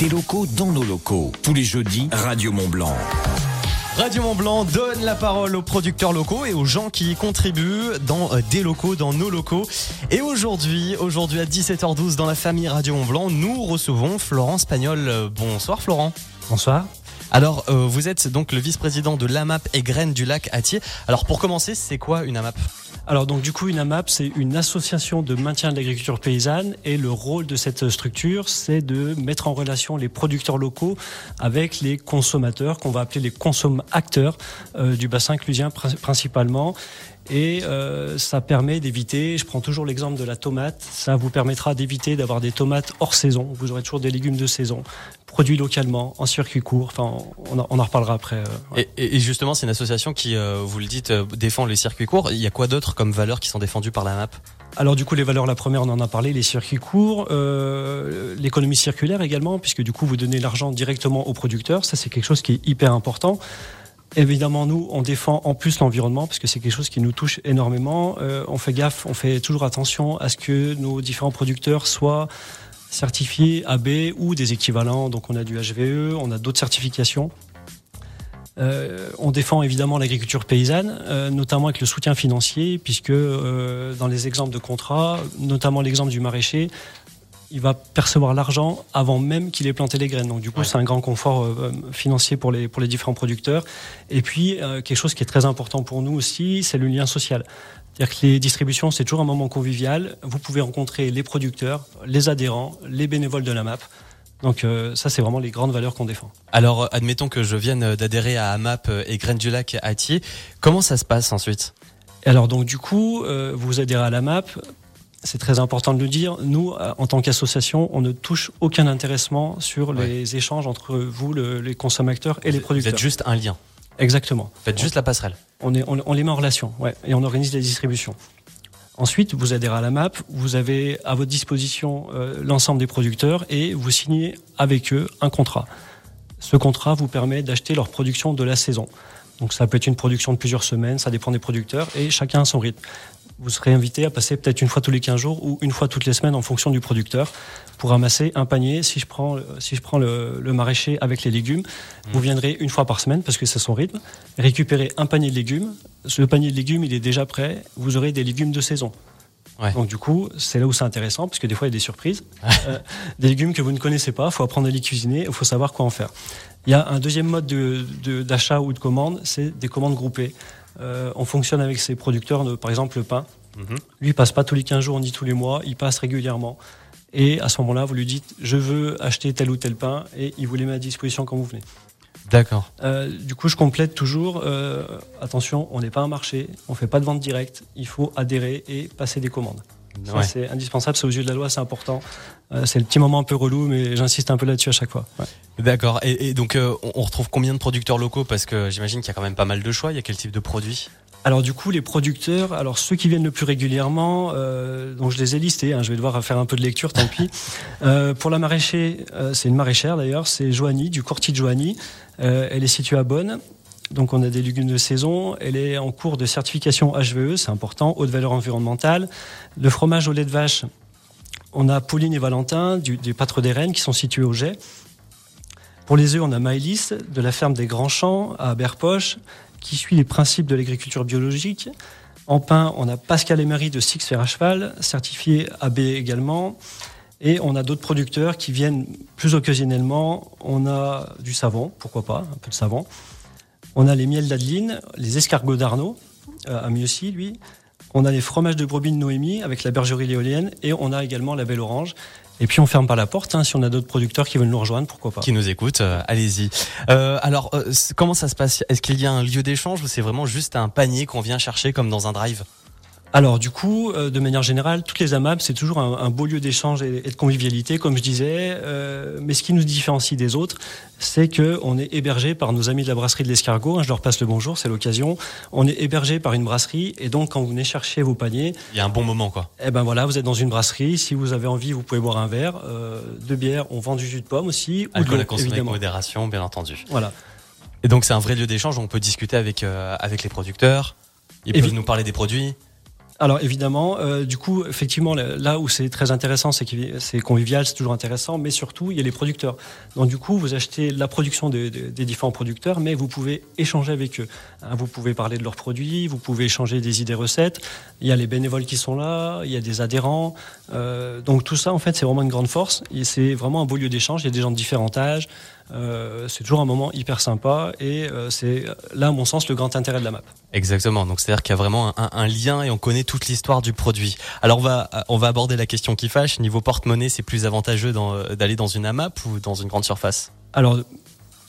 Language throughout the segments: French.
des locaux dans nos locaux. Tous les jeudis, Radio Mont Blanc. Radio Mont Blanc donne la parole aux producteurs locaux et aux gens qui y contribuent dans euh, des locaux, dans nos locaux. Et aujourd'hui, aujourd'hui à 17h12 dans la famille Radio Mont Blanc, nous recevons Florent Spagnol. Euh, Bonsoir Florent. Bonsoir. Alors, euh, vous êtes donc le vice-président de l'AMAP et Graines du Lac Atier. Alors, pour commencer, c'est quoi une AMAP? Alors donc du coup une AMAP c'est une association de maintien de l'agriculture paysanne et le rôle de cette structure c'est de mettre en relation les producteurs locaux avec les consommateurs qu'on va appeler les consomme-acteurs euh, du bassin clusien prin- principalement et euh, ça permet d'éviter, je prends toujours l'exemple de la tomate, ça vous permettra d'éviter d'avoir des tomates hors saison, vous aurez toujours des légumes de saison, produits localement, en circuit court, enfin on en, on en reparlera après. euh, ouais. et, et- justement, c'est une association qui, euh, vous le dites, euh, défend les circuits courts. Il y a quoi d'autre comme valeurs qui sont défendues par l'AMAP Alors du coup les valeurs, la première on en a parlé, les circuits courts, euh, l'économie circulaire également, puisque du coup vous donnez l'argent directement aux producteurs, ça c'est quelque chose qui est hyper important. Évidemment, nous, on défend en plus l'environnement parce que c'est quelque chose qui nous touche énormément. Euh, on fait gaffe, on fait toujours attention à ce que nos différents producteurs soient certifiés AB ou des équivalents. Donc, on a du HVE, on a d'autres certifications. Euh, on défend évidemment l'agriculture paysanne, euh, notamment avec le soutien financier, puisque dans les exemples de contrats, notamment l'exemple du maraîcher, il va percevoir l'argent avant même qu'il ait planté les graines. Donc du coup, Ouais. c'est un grand confort euh, financier pour les, pour les différents producteurs. Et puis, euh, quelque chose qui est très important pour nous aussi, c'est le lien social. C'est-à-dire que les distributions, c'est toujours un moment convivial. Vous pouvez rencontrer les producteurs, les adhérents, les bénévoles de la MAP. Donc euh, ça, c'est vraiment les grandes valeurs qu'on défend. Alors, euh, admettons que je vienne d'adhérer à AMAP et Graines du Lac Atier. Comment ça se passe ensuite? Alors donc du coup, euh, vous adhérez à la MAP. C'est très important de le dire. Nous, euh, en tant qu'association, on ne touche aucun intéressement sur Ouais. les échanges entre vous, le- les consommateurs et les Vous producteurs. êtes juste un lien. Exactement. Vous faites juste la passerelle. On, est, on, on les met en relation, ouais, et on organise les distributions. Ensuite, vous adhérez à la MAP, vous avez à votre disposition euh, l'ensemble des producteurs et vous signez avec eux un contrat. Ce contrat vous permet d'acheter leur production de la saison. Donc ça peut être une production de plusieurs semaines, ça dépend des producteurs et chacun a son rythme. Vous serez invité à passer peut-être une fois tous les 15 jours ou une fois toutes les semaines en fonction du producteur pour ramasser un panier. Si je prends, si je prends le, le maraîcher avec les légumes, vous viendrez une fois par semaine parce que c'est son rythme, récupérer un panier de légumes. Ce panier de légumes, il est déjà prêt. Vous aurez des légumes de saison. Ouais. Donc du coup, c'est là où c'est intéressant parce que des fois il y a des surprises, Euh, des légumes que vous ne connaissez pas. Il faut apprendre à les cuisiner. Il faut savoir quoi en faire. Il y a un deuxième mode de- de- d'achat ou de commande, c'est des commandes groupées. Euh, on fonctionne avec ses producteurs, de, par exemple le pain. Mhm. Lui, il passe pas tous les 15 jours ni tous les mois, il passe régulièrement. Et à ce moment-là, vous lui dites, je veux acheter tel ou tel pain, et il vous les met à disposition quand vous venez. D'accord. Euh, du coup, je complète toujours, euh, attention, on n'est pas un marché, on fait pas de vente directe, il faut adhérer et passer des commandes. Ouais. C'est indispensable, c'est aux yeux de la loi, c'est important. Euh, c'est le petit moment un peu relou, mais j'insiste un peu là-dessus à chaque fois. Ouais. D'accord. Et, et donc, euh, on retrouve combien de producteurs locaux? Parce que j'imagine qu'il y a quand même pas mal de choix. Il y a quel type de produits? Alors du coup, les producteurs, alors ceux qui viennent le plus régulièrement, euh, donc je les ai listés, hein, je vais devoir faire un peu de lecture, tant pis. Euh, pour la maraîcher, euh, c'est une maraîchère d'ailleurs, c'est Joanie, du Courtis de Joanie. Elle est située à Bonn. Donc on a des légumes de saison. Elle est en cours de certification HVE, c'est important, haute valeur environnementale. Le fromage au lait de vache, on a Pauline et Valentin du, des Pâtres des Rennes qui sont situés au Jet. Pour les œufs, on a Maëlys de la ferme des Grands Champs à Berpoche qui suit les principes de l'agriculture biologique. En pain, on a Pascal Emery de Six Fer à Cheval, certifié AB également. Et on a d'autres producteurs qui viennent plus occasionnellement. On a du savon, pourquoi pas, un peu de savon. On a les miels d'Adeline, les escargots d'Arnaud, euh, à lui. On a les fromages de brebis de Noémie avec la bergerie l'éolienne. Et on a également la Belle Orange. Et puis on ferme pas la porte, hein, si on a d'autres producteurs qui veulent nous rejoindre, pourquoi pas. qui nous écoutent euh, Allez-y. Euh, alors, euh, comment ça se passe? Est-ce qu'il y a un lieu d'échange ou c'est vraiment juste un panier qu'on vient chercher comme dans un drive? Alors du coup, euh, de manière générale, toutes les AMAP, c'est toujours un, un beau lieu d'échange et, et de convivialité, comme je disais. Euh, mais ce qui nous différencie des autres, c'est que on est hébergé par nos amis de la brasserie de l'Escargot. hein, je leur passe le bonjour, c'est l'occasion. On est hébergé par une brasserie, et donc quand vous venez chercher vos paniers, Il y a un bon moment, quoi. eh ben voilà, vous êtes dans une brasserie. Si vous avez envie, vous pouvez boire un verre, euh, de bière. On vend du jus de pomme aussi, ou de Alcool l'eau, à consommer avec évidemment. modération, bien entendu. Voilà. Et donc, c'est un vrai lieu d'échange. On peut discuter avec, euh, avec les producteurs. Ils Évi- peuvent nous parler des produits. Alors évidemment, euh, du coup, effectivement, là où c'est très intéressant, c'est c'est convivial, c'est toujours intéressant, mais surtout, il y a les producteurs. Donc du coup, vous achetez la production des, des différents producteurs, mais vous pouvez échanger avec eux. Hein, vous pouvez parler de leurs produits, vous pouvez échanger des idées recettes. Il y a les bénévoles qui sont là, il y a des adhérents. Euh, donc tout ça, en fait, c'est vraiment une grande force. Et c'est vraiment un beau lieu d'échange. Il y a des gens de différents âges. Euh, c'est toujours un moment hyper sympa et euh, c'est là, à mon sens, le grand intérêt de la map. Exactement. Donc c'est-à-dire qu'il y a vraiment un, lien et on connaît toute l'histoire du produit. Alors on va on va aborder la question qui fâche. Niveau porte-monnaie, c'est plus avantageux d'aller dans une AMAP ou dans une grande surface? Alors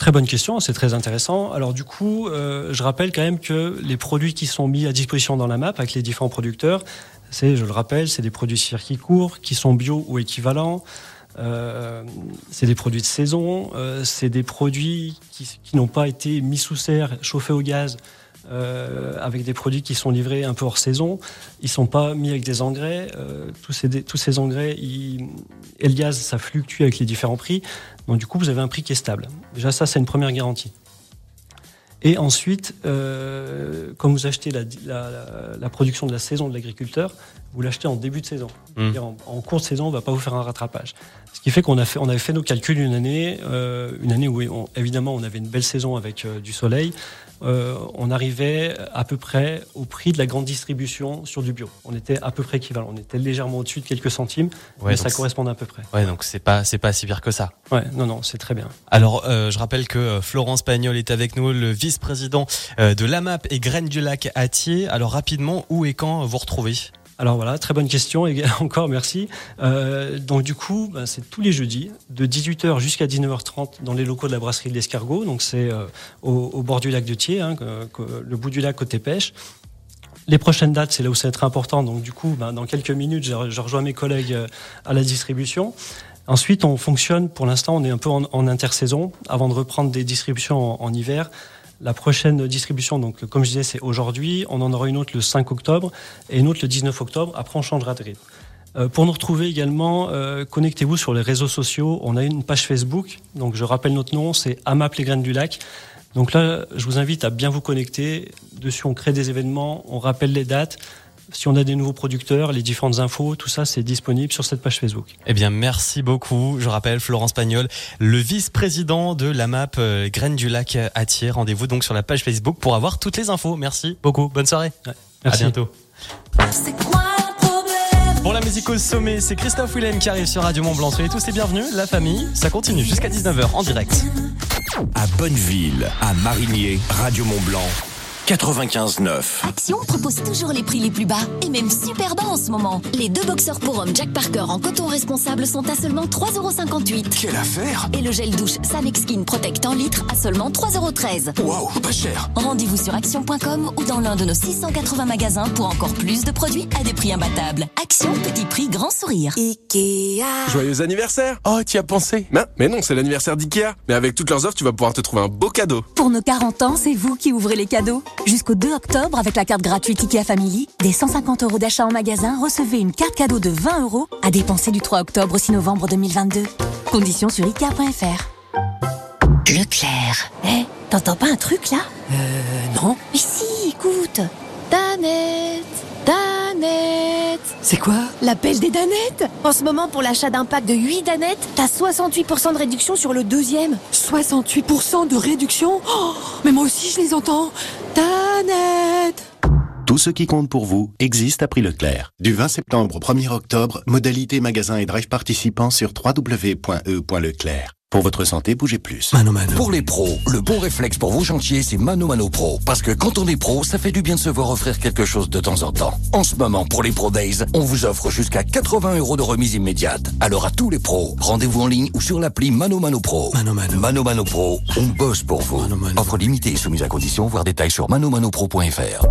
Très bonne question, c'est très intéressant. Alors du coup, euh, je rappelle quand même que les produits qui sont mis à disposition dans la map avec les différents producteurs, c'est, je le rappelle, c'est des produits circuit court qui sont bio ou équivalents. Euh, c'est des produits de saison, euh, c'est des produits qui n'ont pas été mis sous serre, chauffés au gaz, euh, avec des produits qui sont livrés un peu hors saison. Ils sont pas mis avec des engrais. Euh, tous, ces, tous ces engrais, ils, Elias, ça fluctue avec les différents prix. Donc du coup, vous avez un prix qui est stable. Déjà, ça, c'est une première garantie. Et ensuite, euh, comme vous achetez la, la, la, production de la saison de l'agriculteur, vous l'achetez en début de saison. Mmh. En, en, cours de saison, on va pas vous faire un rattrapage. Ce qui fait qu'on a fait, on avait fait nos calculs une année, euh, une année où on, évidemment on avait une belle saison avec euh, du soleil. Euh, on arrivait à peu près au prix de la grande distribution sur du bio. On était à peu près équivalent. On était légèrement au-dessus de quelques centimes, ouais, mais ça correspond à peu près. Ouais, donc c'est pas c'est pas si pire que ça. Ouais, non non, c'est très bien. Alors, euh, je rappelle que euh, Florence Pagnol est avec nous, le vice-président de l'AMAP et Graines du Lac Atier. Alors rapidement, où et quand vous retrouvez? Alors voilà, très bonne question et encore merci. Euh, donc du coup, ben, c'est tous les jeudis de 18h jusqu'à 19h30 dans les locaux de la brasserie de l'Escargot. Donc c'est euh, au, bord du lac de Thiers, hein, que, le bout du lac côté pêche. Les prochaines dates, c'est là où ça va être important. Donc du coup, ben, dans quelques minutes, je, rejoins mes collègues euh, à la distribution. Ensuite, on fonctionne. Pour l'instant, on est un peu en, intersaison avant de reprendre des distributions en hiver. La prochaine distribution, donc comme je disais, c'est aujourd'hui. On en aura une autre le 5 octobre et une autre le 19 octobre. Après, on changera de rythme. Euh, pour nous retrouver également, euh, connectez-vous sur les réseaux sociaux. On a une page Facebook. Donc, je rappelle notre nom, c'est Amap les graines du lac. Donc là, je vous invite à bien vous connecter. Dessus, on crée des événements, on rappelle les dates si on a des nouveaux producteurs, les différentes infos, tout ça, c'est disponible sur cette page Facebook. Eh bien, merci beaucoup. Je rappelle Florence Pagnol, le vice-président de la MAP euh, Graines du Lac Atier. Rendez-vous donc sur la page Facebook pour avoir toutes les infos. Merci beaucoup. Bonne soirée. Ouais, merci. À bientôt. Pour la musique au sommet, c'est Christophe Willem qui arrive sur Radio Mont Blanc. Soyez tous les bienvenus. La famille, ça continue jusqu'à 19h en direct. À Bonneville, à Marigné, Radio Mont Blanc. 95.9. Action propose toujours les prix les plus bas et même super bas en ce moment. Les deux boxeurs pour hommes Jack Parker en coton responsable sont à seulement 3,58€. Quelle affaire Et le gel douche Sanex Skin Protect en litre à seulement 3,13€. Waouh, pas cher Rendez-vous sur action.com ou dans l'un de nos 680 magasins pour encore plus de produits à des prix imbattables. Action, petit prix, grand sourire. Ikea. Joyeux anniversaire Oh, tu as pensé? Mais, mais non, c'est l'anniversaire d'Ikea. Mais avec toutes leurs offres, tu vas pouvoir te trouver un beau cadeau. Pour nos 40 ans, c'est vous qui ouvrez les cadeaux. Jusqu'au 2 octobre, avec la carte gratuite IKEA Family, des 150 euros d'achat en magasin, recevez une carte cadeau de 20 euros à dépenser du 3 octobre au 6 novembre 2022. Conditions sur IKEA.fr. Leclerc. Hé, hey, t'entends pas un truc là? Euh, non. Mais si, écoute. Danette, Danette. C'est quoi L'appel des Danettes. En ce moment, pour l'achat d'un pack de 8 Danettes, t'as 68% de réduction sur le deuxième. 68% de réduction oh, Mais moi aussi, je les entends. Danette. Tout ce qui compte pour vous existe à prix Leclerc. Du 20 septembre au 1er octobre, modalité magasin et drive participants sur www.e.leclerc. Pour votre santé, bougez plus. Mano Mano. Pour les pros, le bon réflexe pour vos chantiers, c'est Mano Mano Pro. Parce que quand on est pro, ça fait du bien de se voir offrir quelque chose de temps en temps. En ce moment, pour les Pro Days, on vous offre jusqu'à 80 euros de remise immédiate. Alors à tous les pros, rendez-vous en ligne ou sur l'appli Mano Mano Pro. Mano Mano. Mano Mano Pro, on bosse pour vous. Mano Mano. Offre limitée et soumise à condition, voir détails sur manomanopro.fr.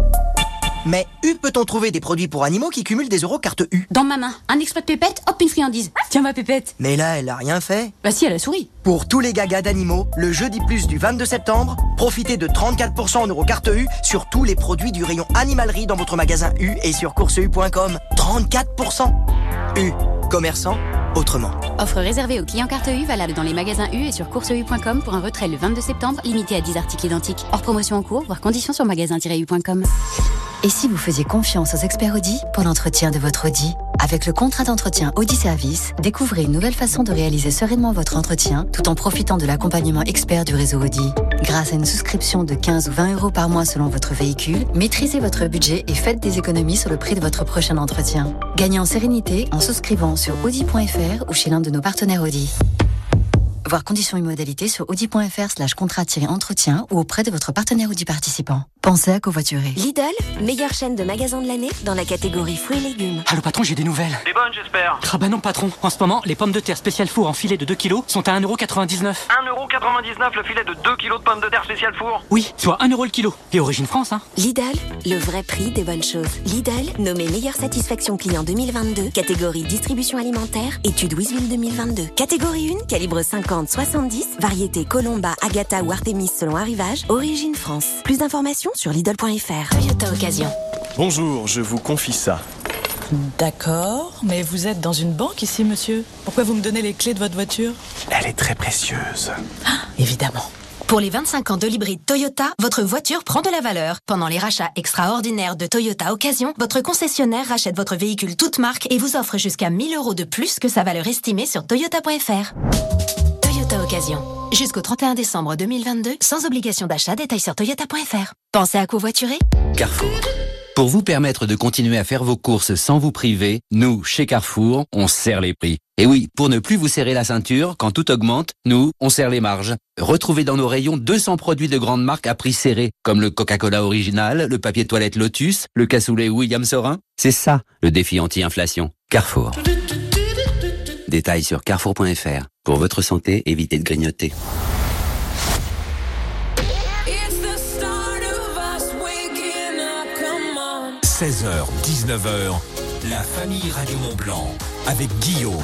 Mais U peut-on trouver des produits pour animaux qui cumulent des euros carte U Dans ma main, un exploit de pépette, hop, une friandise. Tiens ma pépette. Mais là, elle a rien fait. Bah si, elle a souri. Pour tous les gagas d'animaux, le jeudi plus du 22 septembre, profitez de 34% en euros carte U sur tous les produits du rayon animalerie dans votre magasin U et sur courseu.com. 34% U. Commerçant autrement. Offre réservée aux clients carte U, valable dans les magasins U et sur courseu.com pour un retrait le 22 septembre, limité à 10 articles identiques. Hors promotion en cours, voir conditions sur magasin-u.com. Et si vous faisiez confiance aux experts Audi pour l'entretien de votre Audi? Avec le contrat d'entretien Audi Service, découvrez une nouvelle façon de réaliser sereinement votre entretien tout en profitant de l'accompagnement expert du réseau Audi. Grâce à une souscription de 15 ou 20 euros par mois selon votre véhicule, maîtrisez votre budget et faites des économies sur le prix de votre prochain entretien. Gagnez en sérénité en souscrivant sur audi.fr ou chez l'un de nos partenaires Audi. Voir conditions et modalités sur audi.fr slash contrat-entretien ou auprès de votre partenaire Audi participant. Pensez à covoiturer. Lidl, meilleure chaîne de magasins de l'année dans la catégorie fruits et légumes. Allô patron, j'ai des nouvelles. Des bonnes j'espère. Ah bah non patron, en ce moment, les pommes de terre spécial four en filet de 2 kg sont à 1,99€. 1,99€ le filet de 2 kg de pommes de terre spécial four Oui, soit 1€ le kilo. Et origine France, hein. Lidl, le vrai prix des bonnes choses. Lidl, nommé meilleure satisfaction client 2022, catégorie distribution alimentaire, étude Wisville 2022. Catégorie 1, calibre 50-70, variété Colomba, Agatha ou Artemis selon arrivage, origine France. Plus d'informations sur Lidl.fr. Toyota Occasion. Bonjour, je vous confie ça. D'accord, mais vous êtes dans une banque ici, monsieur. Pourquoi vous me donnez les clés de votre voiture? Elle est très précieuse. Ah, évidemment. Pour les 25 ans de l'hybride Toyota, votre voiture prend de la valeur. Pendant les rachats extraordinaires de Toyota Occasion, votre concessionnaire rachète votre véhicule toute marque et vous offre jusqu'à 1000 euros de plus que sa valeur estimée sur toyota.fr. Jusqu'au 31 décembre 2022, sans obligation d'achat, détail sur toyota.fr. Pensez à covoiturer Carrefour. Pour vous permettre de continuer à faire vos courses sans vous priver, nous, chez Carrefour, on serre les prix. Et oui, pour ne plus vous serrer la ceinture, quand tout augmente, nous, on serre les marges. Retrouvez dans nos rayons 200 produits de grandes marques à prix serré, comme le Coca-Cola original, le papier toilette Lotus, le cassoulet William Sorin. C'est ça, le défi anti-inflation. Carrefour. Détails sur carrefour.fr. Pour votre santé, évitez de grignoter. 16h, 19h, la famille Radio Mont Blanc avec Guillaume.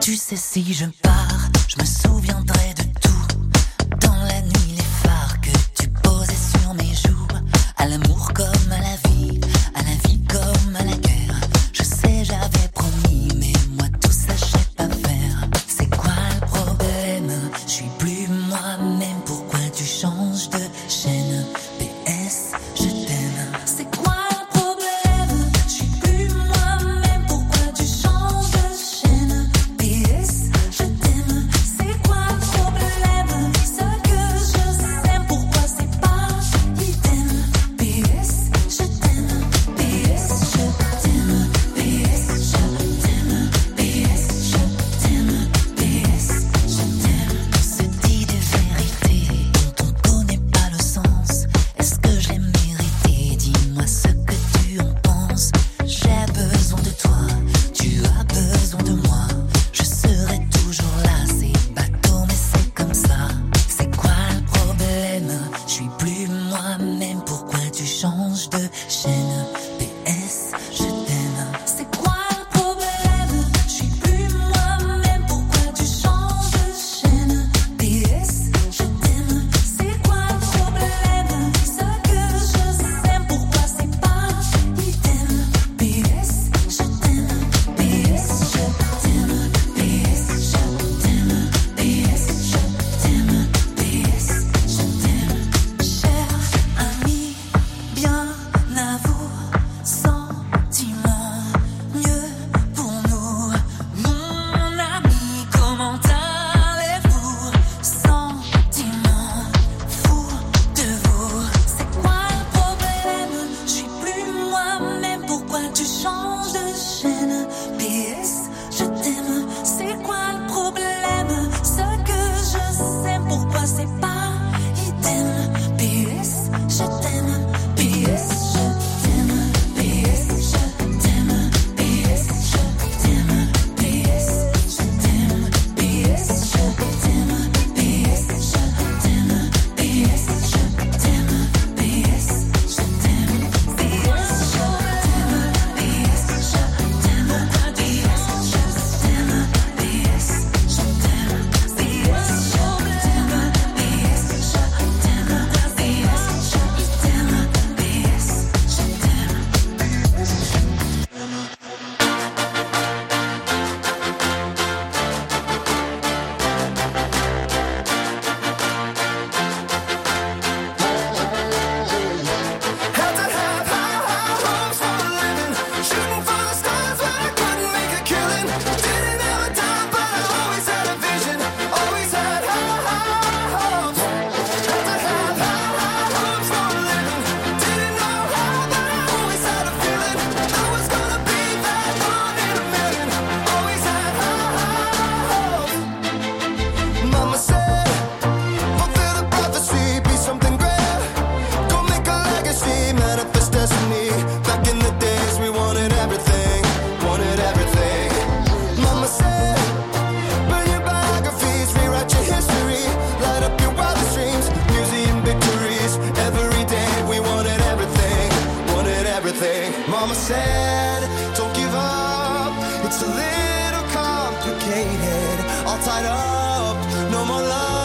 Tu sais si je pars, je me souviendrai de Mama said, don't give up. It's a little complicated. All tied up, no more love.